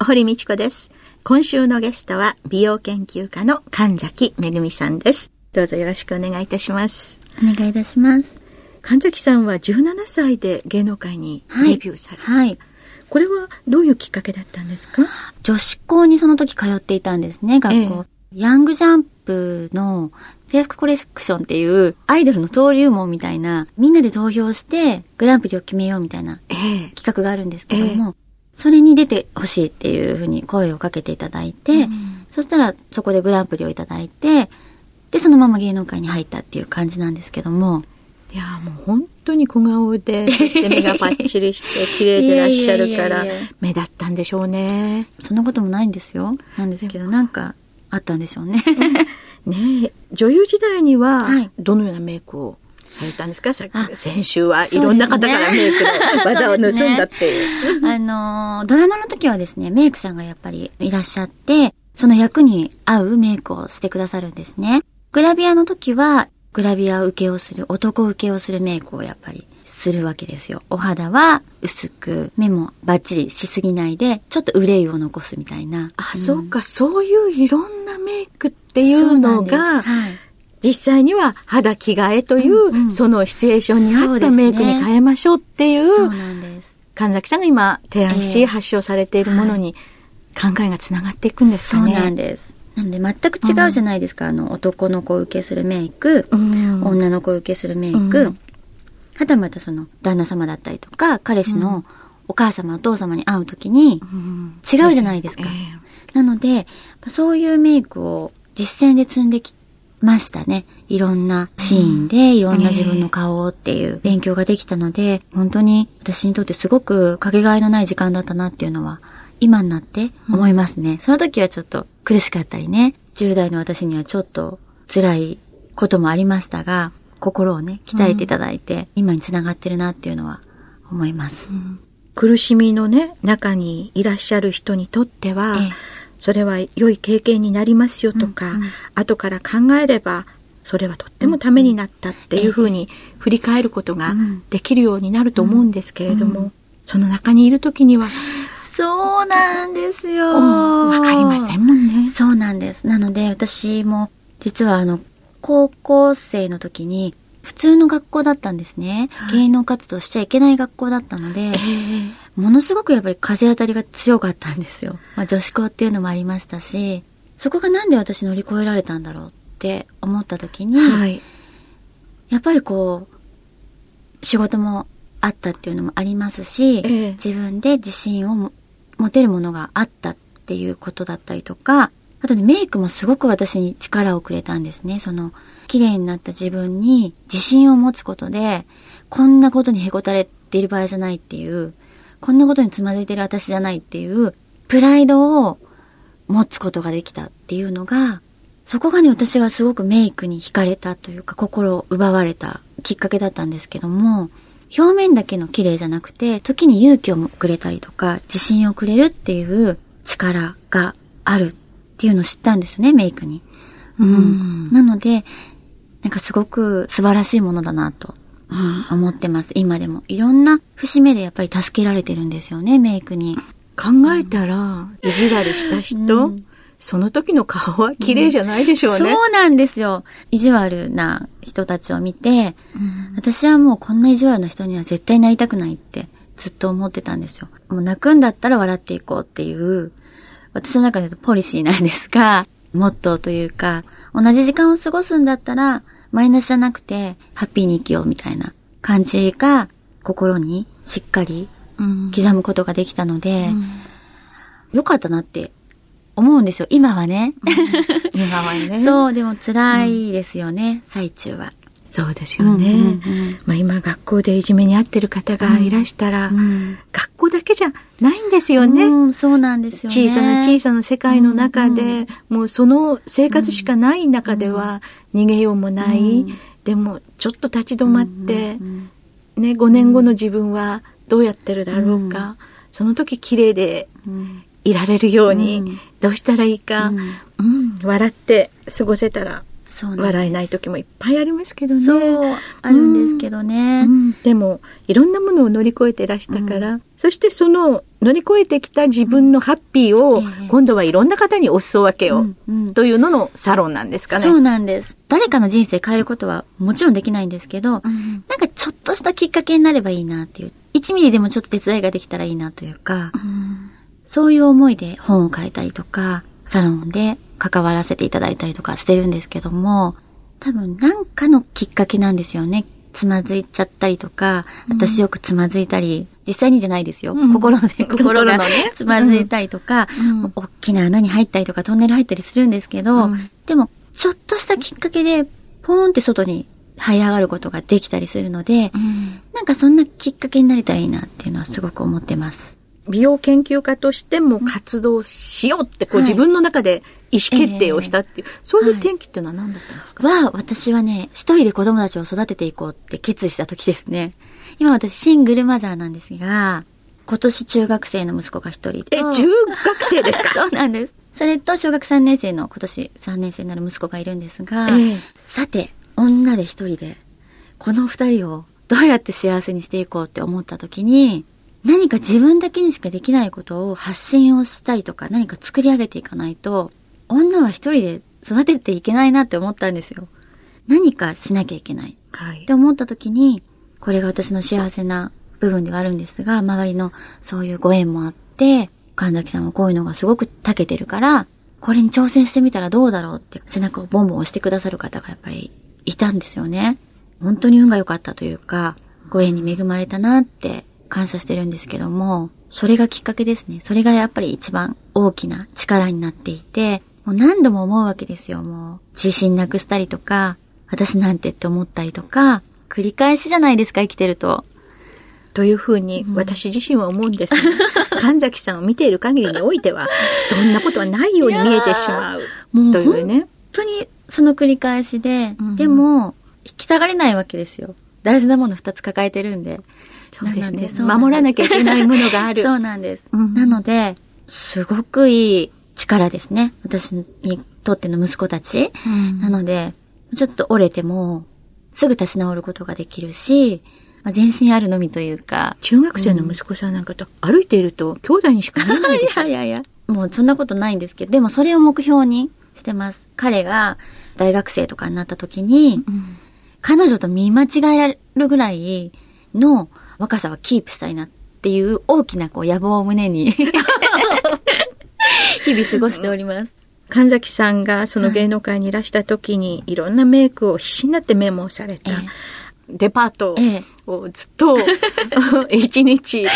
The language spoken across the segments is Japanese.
堀道子です。今週のゲストは美容研究家の神崎めぐみさんです。どうぞよろしくお願いいたします。お願いいたします。神崎さんは17歳で芸能界にデビューされた、はい、はいこれはどういうきっかけだったんですか？女子校にその時通っていたんですね、学校。ええ、ヤングジャンプの制服コレクションっていうアイドルの登竜門みたいな、みんなで投票してグランプリを決めようみたいな企画があるんですけども、え、それに出てほしいっていうふうに声をかけていただいて、うん、そしたらそこでグランプリをいただいて、で、そのまま芸能界に入ったっていう感じなんですけども、いやもう本当に小顔で、そして目がパッチリして綺麗でいらっしゃるから、目立ったんでしょうね。そんなこともないんですよ。なんですけど、なんかあったんでしょうね。ね女優時代には、どのようなメイクをされたんですか、先週はいろんな方からメイクの技を盗んだっていう。ね、あの、ドラマの時はですね、メイクさんがやっぱりいらっしゃって、その役に合うメイクをしてくださるんですね。グラビアの時はグラビア受けをする、男受けをするメイクをやっぱりするわけですよ。お肌は薄く、目もバッチリしすぎないで、ちょっと憂いを残すみたいな。あ、うん、そうか、そういういろんなメイクっていうのが、はい、実際には肌着替えという、うんうん、そのシチュエーションに合ったメイクに変えましょうっていう。神崎さんが今提案し、えー、発症されているものに考えがつながっていくんですかね。そうなんです。なんで全く違うじゃないですか、うん、あの男の子受けするメイク、うん、女の子受けするメイク、うん、はたまたその旦那様だったりとか彼氏のお母様お父様に会う時に違うじゃないですか、なのでそういうメイクを実践で積んできましたね。いろんなシーンでいろんな自分の顔っていう勉強ができたので、本当に私にとってすごくかけがえのない時間だったなっていうのは今になって思いますね。うん、その時はちょっと苦しかったりね、10代の私にはちょっと辛いこともありましたが、心をね、鍛えていただいて、うん、今につながってるなっていうのは思います。うん、苦しみのね、中にいらっしゃる人にとっては、ええ、それは良い経験になりますよとか、うんうん、後から考えれば、それはとってもためになったっていうふうに振り返ることができるようになると思うんですけれども、その中にいる時には、そうなんですよ。わかりませんもんね。そうなんです。なので私も実はあの高校生の時に普通の学校だったんですね。芸能活動しちゃいけない学校だったので、ものすごくやっぱり風当たりが強かったんですよ。まあ女子校っていうのもありましたし、そこがなんで私乗り越えられたんだろうって思った時に、はい、やっぱりこう、仕事もあったっていうのもありますし、ええ、自分で自信を持てるものがあったっていうことだったりとか、あとね、メイクもすごく私に力をくれたんですね。その、綺麗になった自分に自信を持つことで、こんなことにへこたれている場合じゃないっていう、こんなことにつまずいてる私じゃないっていう、プライドを持つことができたっていうのが、そこがね、私がすごくメイクに惹かれたというか、心を奪われたきっかけだったんですけども、表面だけの綺麗じゃなくて、時に勇気をくれたりとか、自信をくれるっていう力があるっていうのを知ったんですよね、メイクに。うん。なので、なんかすごく素晴らしいものだなと、うん、思ってます、今でも。いろんな節目でやっぱり助けられてるんですよね、メイクに。考えたら、意地悪した人、うんその時の顔は綺麗じゃないでしょうね、うん、そうなんですよ。意地悪な人たちを見て、うん、私はもうこんな意地悪な人には絶対なりたくないってずっと思ってたんですよ。もう泣くんだったら笑っていこうっていう、私の中でポリシーなんですが、モットーというか、同じ時間を過ごすんだったら、マイナスじゃなくて、ハッピーに生きようみたいな感じが、心にしっかり刻むことができたので、うん、よかったなって思うんですよ。今はね。うん、今はね。そう、でも辛いですよね、うん、最中は。そうですよね。うんうんうん。まあ今学校でいじめに遭ってる方がいらしたら、うん学校だけじゃないんですよね。うん、そうなんですよね。小さな小さな世界の中で、うんうんもうその生活しかない中では逃げようもない、うん。でもちょっと立ち止まって、うんうんね、5年後の自分はどうやってるだろうか、その時綺麗でうん。いられるように、うん。どうしたらいいか、うん。うん。笑って過ごせたら笑えない時もいっぱいありますけどね。そう、あるんですけどね。うんでもいろんなものを乗り越えてらしたから、そしてその乗り越えてきた自分のハッピーを、ええ今度はいろんな方にお裾分けを、うんうんというののサロンなんですかね。そうなんです。誰かの人生変えることはもちろんできないんですけど、なんかちょっとしたきっかけになればいいなっていう。1ミリでもちょっと手伝いができたらいいなというか、うんそういう思いで本を書いたりとか、サロンで関わらせていただいたりとかしてるんですけども、多分なんかのきっかけなんですよね。つまずいちゃったりとか、私よくつまずいたり、実際にじゃないですよ。うん。心で、心がつまずいたりとか、うん。大きな穴に入ったりとか、トンネル入ったりするんですけど、うん。でも、ちょっとしたきっかけで、ポーンって外に這い上がることができたりするので、うん。なんかそんなきっかけになれたらいいなっていうのはすごく思ってます。美容研究家としても活動しようってこう、はい自分の中で意思決定をしたっていう、そういう転機っていうのは何だったんですか、は、私はね、一人で子供たちを育てていこうって決意した時ですね。今私シングルマザーなんですが、今年中学生の息子が一人と。え、中学生ですか？そうなんです。それと小学3年生の今年3年生になる息子がいるんですが、ええさて、女で一人で、この二人をどうやって幸せにしていこうって思った時に、何か自分だけにしかできないことを発信をしたりとか何か作り上げていかないと、女は一人で育てていけないなって思ったんですよ。何かしなきゃいけない。はいって思った時に、これが私の幸せな部分ではあるんですが、周りのそういうご縁もあって、神崎さんはこういうのがすごく長けてるから、これに挑戦してみたらどうだろうって背中をボンボン押してくださる方がやっぱりいたんですよね。本当に運が良かったというか、ご縁に恵まれたなって感謝してるんですけども、それがきっかけですね。それがやっぱり一番大きな力になっていて、もう何度も思うわけですよ、もう。自信なくしたりとか、私なんてって思ったりとか、繰り返しじゃないですか、生きてると。というふうに私自身は思うんですが、神崎さんを見ている限りにおいては、そんなことはないように見えてしまうもうというね。本当にその繰り返しで、うんでも、引き下がれないわけですよ。大事なもの二つ抱えてるんで。そうですね守らなきゃいけないものがあるそうなんです。うんなので、すごくいい力ですね。私にとっての息子たち。うんなので、ちょっと折れても、すぐ立ち直ることができるし、まあ、全身あるのみというか、中学生の息子さんなんかと歩いていると兄弟にしか見えないでしょ。いやいやいや。もうそんなことないんですけど、でもそれを目標にしてます。彼が大学生とかになった時に、うん彼女と見間違えられるぐらいの若さはキープしたいなっていう大きなこう野望を胸に 日々過ごしております。神崎さんがその芸能界にいらした時に、い、ろんなメイクを必死になってメモをされた。えデパートええ。をずっと 一日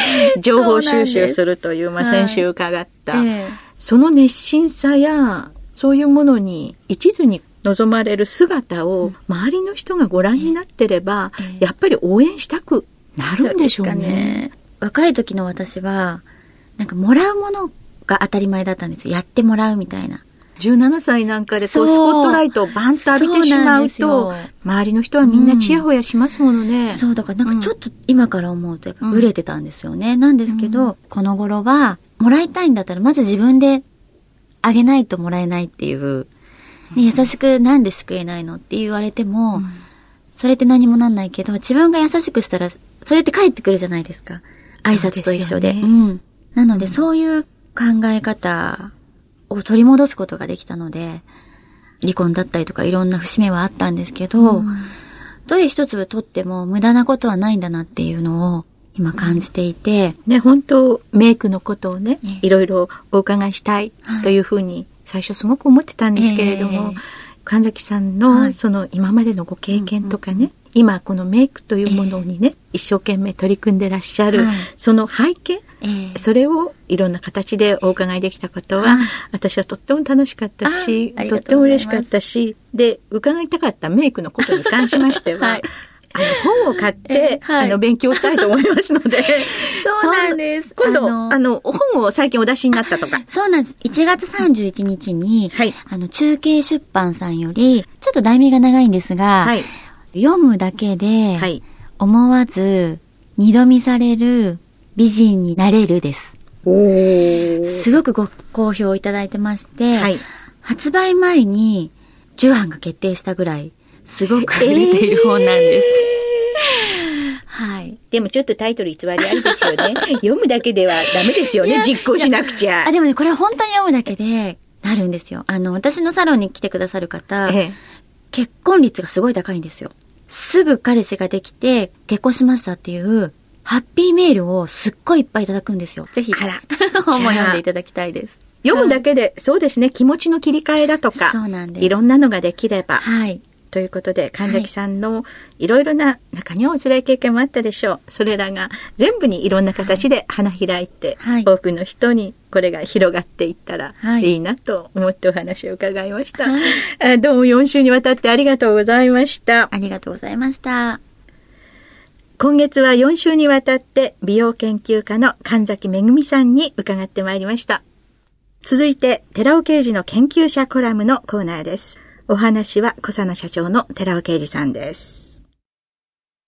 情報収集するという、まあはい先週伺った、ええその熱心さやそういうものに一途に望まれる姿を周りの人がご覧になってれば、ええ。やっぱり応援したくなるんでしょうね。ね若い時の私は、なんかもらうものが当たり前だったんですよ。やってもらうみたいな。17歳なんかでこうそうスポットライトをバンと浴びてしまうとよ周りの人はみんなチヤホヤしますものね。そう、だからなんかちょっと今から思うとやっぱブレてたんですよね。なんですけど、この頃は、もらいたいんだったらまず自分であげないともらえないっていう。ね、優しくなんで救えないのって言われても、それって何もなんないけど、自分が優しくしたら、それって返ってくるじゃないですか。挨拶と一緒で。そうでねうん。なので、そういう考え方を取り戻すことができたので、離婚だったりとかいろんな節目はあったんですけど、どれ一粒取っても無駄なことはないんだなっていうのを今感じていて、ね、本当メイクのことをね、ええ。いろいろお伺いしたいというふうに最初すごく思ってたんですけれども、ええ。神崎さんはい。のその今までのご経験とかね、今このメイクというものにね、一生懸命取り組んでらっしゃる、はいその背景、えー、それをいろんな形でお伺いできたことは、私はとっても楽しかったし、とっても嬉しかったし、で、伺いたかったメイクのことに関しましては、はいあの、本を買って、はい、あの、勉強したいと思いますので。そうなんです。今度、あの、本を最近お出しになったとか。そうなんです。1月31日に、はい、あの、中継出版さんより、ちょっと題名が長いんですが、はい、読むだけで、はい、思わず、二度見される美人になれるです。すごくご好評いただいてまして、はい、発売前に重版が決定したぐらい、すごく売れている本なんです。えー、はい。でもちょっとタイトル偽りありですよね。読むだけではダメですよね。実行しなくちゃ。あ、でもね、これは本当に読むだけでなるんですよ。あの、私のサロンに来てくださる方、ええ、結婚率がすごい高いんですよ。すぐ彼氏ができて結婚しましたっていうハッピーメールをすっごいいっぱいいただくんですよ。ぜひ、本も 読んでいただきたいです。読むだけで、そうですね、気持ちの切り替えだとか、そうなんです。いろんなのができれば、はい。ということで、神崎さんのいろいろな中にはお辛い経験もあったでしょう。それらが全部にいろんな形で花開いて、はい、多くの人にこれが広がっていったらいいなと思ってお話を伺いました。はい、どうも4週にわたってありがとうございました。ありがとうございました。今月は4週にわたって美容研究家の神崎めぐみさんに伺ってまいりました。続いて、寺尾刑事の研究者コラムのコーナーです。お話は小佐野社長の寺尾啓二さんです。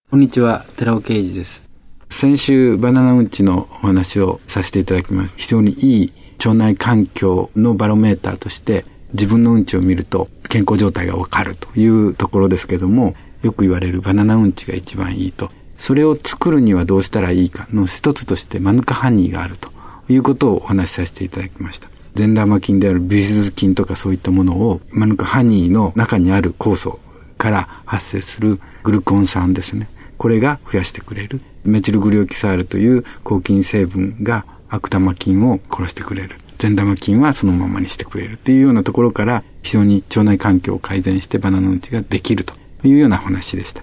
こんにちは、寺尾啓二です。先週バナナうんちのお話をさせていただきました。非常にいい腸内環境のバロメーターとして自分のうんちを見ると健康状態がわかるというところですけども、よく言われるバナナうんちが一番いいと。それを作るにはどうしたらいいかの一つとしてマヌカハニーがあるということをお話しさせていただきました。善玉菌であるビフィズ菌とかそういったものを、マヌカハニーの中にある酵素から発生するグルコン酸ですね。これが増やしてくれる。メチルグリオキサールという抗菌成分が悪玉菌を殺してくれる。善玉菌はそのままにしてくれるというようなところから非常に腸内環境を改善してバナナのうちができるというような話でした。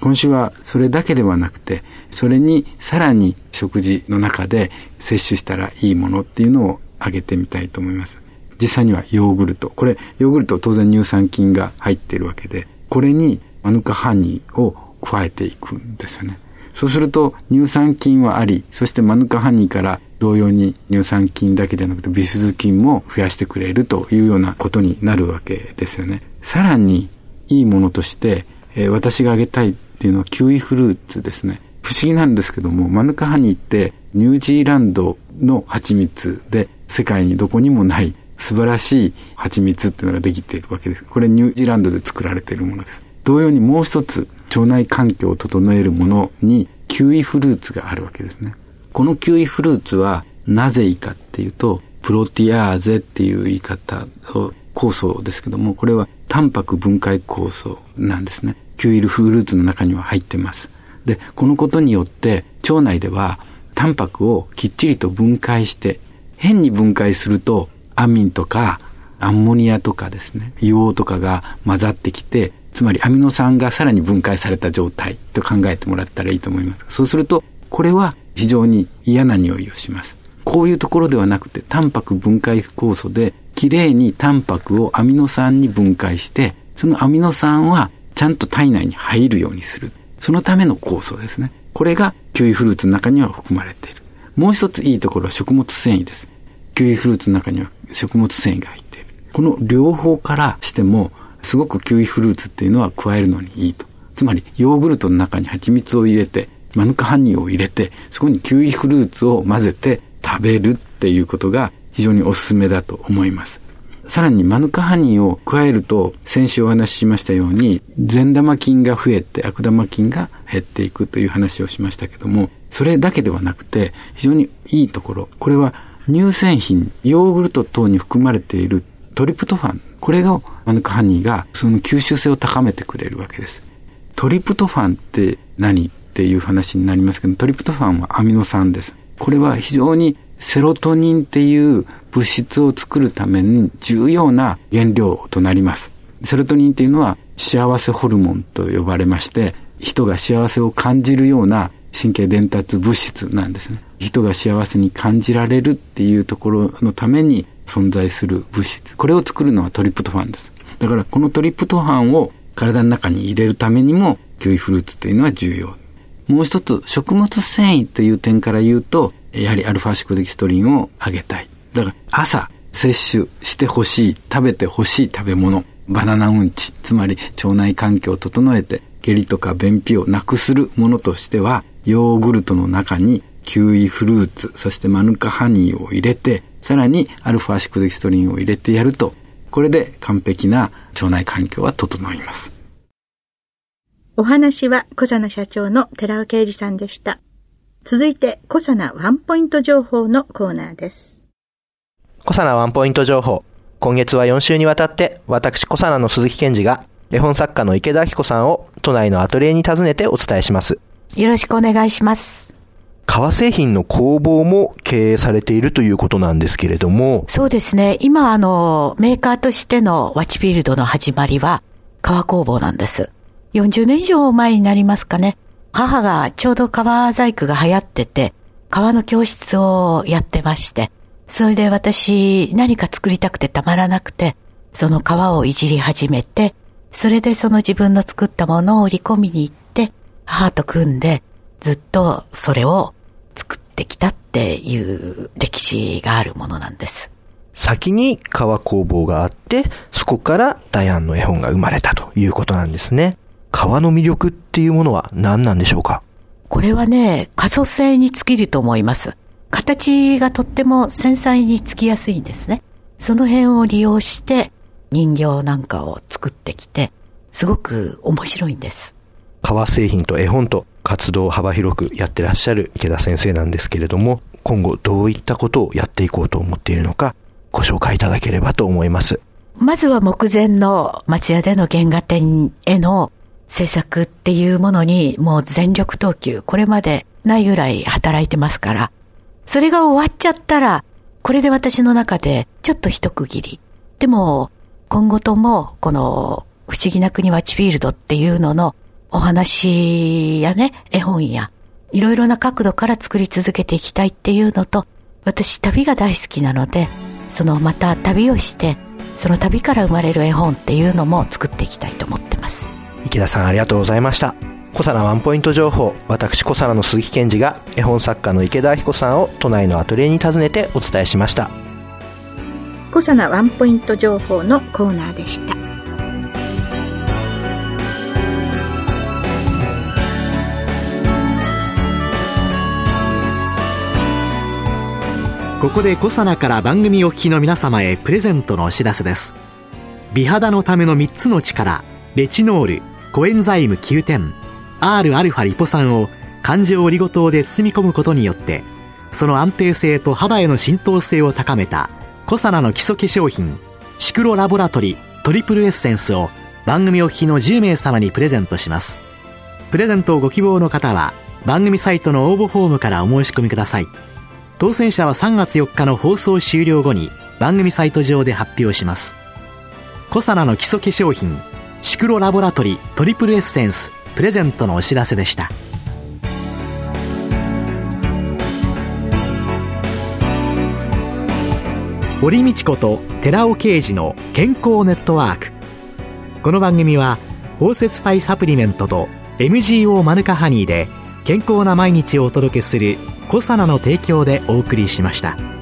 今週はそれだけではなくて、それにさらに食事の中で摂取したらいいものっていうのをあげてみたいと思います。実際にはヨーグルト。これ、ヨーグルト当然乳酸菌が入ってるわけで、これにマヌカハニーを加えていくんですよね。そうすると乳酸菌はあり、そしてマヌカハニーから同様に乳酸菌だけでなくてビフズ菌も増やしてくれるというようなことになるわけですよね。さらにいいものとして、えー、私があげたいっていうのはキウイフルーツですね。不思議なんですけども、マヌカハニーってニュージーランドの蜂蜜で世界にどこにもない素晴らしい蜂蜜っていうのができているわけです。これニュージーランドで作られているものです。同様にもう一つ腸内環境を整えるものにキウイフルーツがあるわけですね。このキウイフルーツはなぜいいかっていうと、プロティアーゼっていう言い方を酵素ですけども、これはタンパク分解酵素なんですね。キウイルフルーツの中には入ってます。で、このことによって腸内ではタンパクをきっちりと分解して変に分解すると、アミンとかアンモニアとかですね、硫黄とかが混ざってきて、つまりアミノ酸がさらに分解された状態と考えてもらったらいいと思います。そうすると、これは非常に嫌な匂いをします。こういうところではなくて、タンパク分解酵素で、きれいにタンパクをアミノ酸に分解して、そのアミノ酸はちゃんと体内に入るようにする。そのための酵素ですね。これがキウイフルーツの中には含まれている。もう一ついいところは食物繊維です。キウイフルーツの中には食物繊維が入っている。この両方からしても、すごくキウイフルーツっていうのは加えるのにいいと。つまり、ヨーグルトの中に蜂蜜を入れて、マヌカハニーを入れて、そこにキウイフルーツを混ぜて食べるっていうことが非常におすすめだと思います。さらにマヌカハニーを加えると、先週お話ししましたように、善玉菌が増えて悪玉菌が減っていくという話をしましたけども、それだけではなくて、非常にいいところ、これは乳製品、ヨーグルト等に含まれているトリプトファン、これがマヌカハニーがその吸収性を高めてくれるわけです。トリプトファンって何？っていう話になりますけど、トリプトファンはアミノ酸です。これは非常にセロトニンっていう物質を作るために重要な原料となります。セロトニンっていうのは幸せホルモンと呼ばれまして、人が幸せを感じるような神経伝達物質なんですね。人が幸せに感じられるっていうところのために存在する物質。これを作るのはトリプトファンです。だからこのトリプトファンを体の中に入れるためにもキウイフルーツというのは重要。もう一つ、食物繊維という点から言うと、やはりアルファシコデキストリンをあげたい。だから朝摂取してほしい、食べてほしい食べ物、バナナうんち、つまり腸内環境を整えて下痢とか便秘をなくするものとしては、ヨーグルトの中にキウイフルーツ、そしてマヌカハニーを入れて、さらにアルファシクデキストリンを入れてやると、これで完璧な腸内環境は整います。お話は小佐奈社長の寺尾啓二さんでした。続いて、小佐奈ワンポイント情報のコーナーです。小佐奈ワンポイント情報。今月は4週にわたって、私小佐奈の鈴木健二が絵本作家の池田明子さんを都内のアトリエに訪ねてお伝えします。よろしくお願いします。革製品の工房も経営されているということなんですけれども。そうですね。今、あの、メーカーとしてのワッチフィールドの始まりは、革工房なんです。40年以上前になりますかね。母がちょうど革細工が流行ってて、革の教室をやってまして、それで私何か作りたくてたまらなくて、その革をいじり始めて、それでその自分の作ったものを売り込みに行って、母と組んで、ずっとそれを作ってきたっていう歴史があるものなんです。先に革工房があって、そこからダイアンの絵本が生まれたということなんですね。革の魅力っていうものは何なんでしょうか？これはね、可塑性に尽きると思います。形がとっても繊細につきやすいんですね。その辺を利用して人形なんかを作ってきて、すごく面白いんです。革製品と絵本と活動を幅広くやってらっしゃる池田先生なんですけれども、今後どういったことをやっていこうと思っているのか、ご紹介いただければと思います。まずは目前の松屋での原画展への制作っていうものにもう全力投球、これまでないぐらい働いてますから、それが終わっちゃったら、これで私の中でちょっと一区切り。でも、今後とも、この、不思議な国はチフィールドっていうののお話やね、絵本や、いろいろな角度から作り続けていきたいっていうのと、私旅が大好きなので、そのまた旅をして、その旅から生まれる絵本っていうのも作っていきたいと思ってます。池田さんありがとうございました。小佐奈ワンポイント情報、私小佐奈の鈴木健二が絵本作家の池田明子さんを都内のアトリエに訪ねてお伝えしました。小佐奈ワンポイント情報のコーナーでしたここで小佐奈から番組お聞きの皆様へプレゼントのお知らせです美肌のための3つの力レチノールコエンザイム Q10 Rα リポ酸を環状オリゴ糖で包み込むことによってその安定性と肌への浸透性を高めたコサナの基礎化粧品シクロラボラトリトリプルエッセンスを番組お聞きの10名様にプレゼントします。プレゼントをご希望の方は番組サイトの応募フォームからお申し込みください。当選者は3月4日の放送終了後に番組サイト上で発表します。コサナの基礎化粧品シクロラボラトリトリプルエッセンスプレゼントのお知らせでした。堀道子と寺尾啓二の健康ネットワークこの番組は包摂体サプリメントと MGO マヌカハニーで健康な毎日をお届けする「コサナの提供」でお送りしました。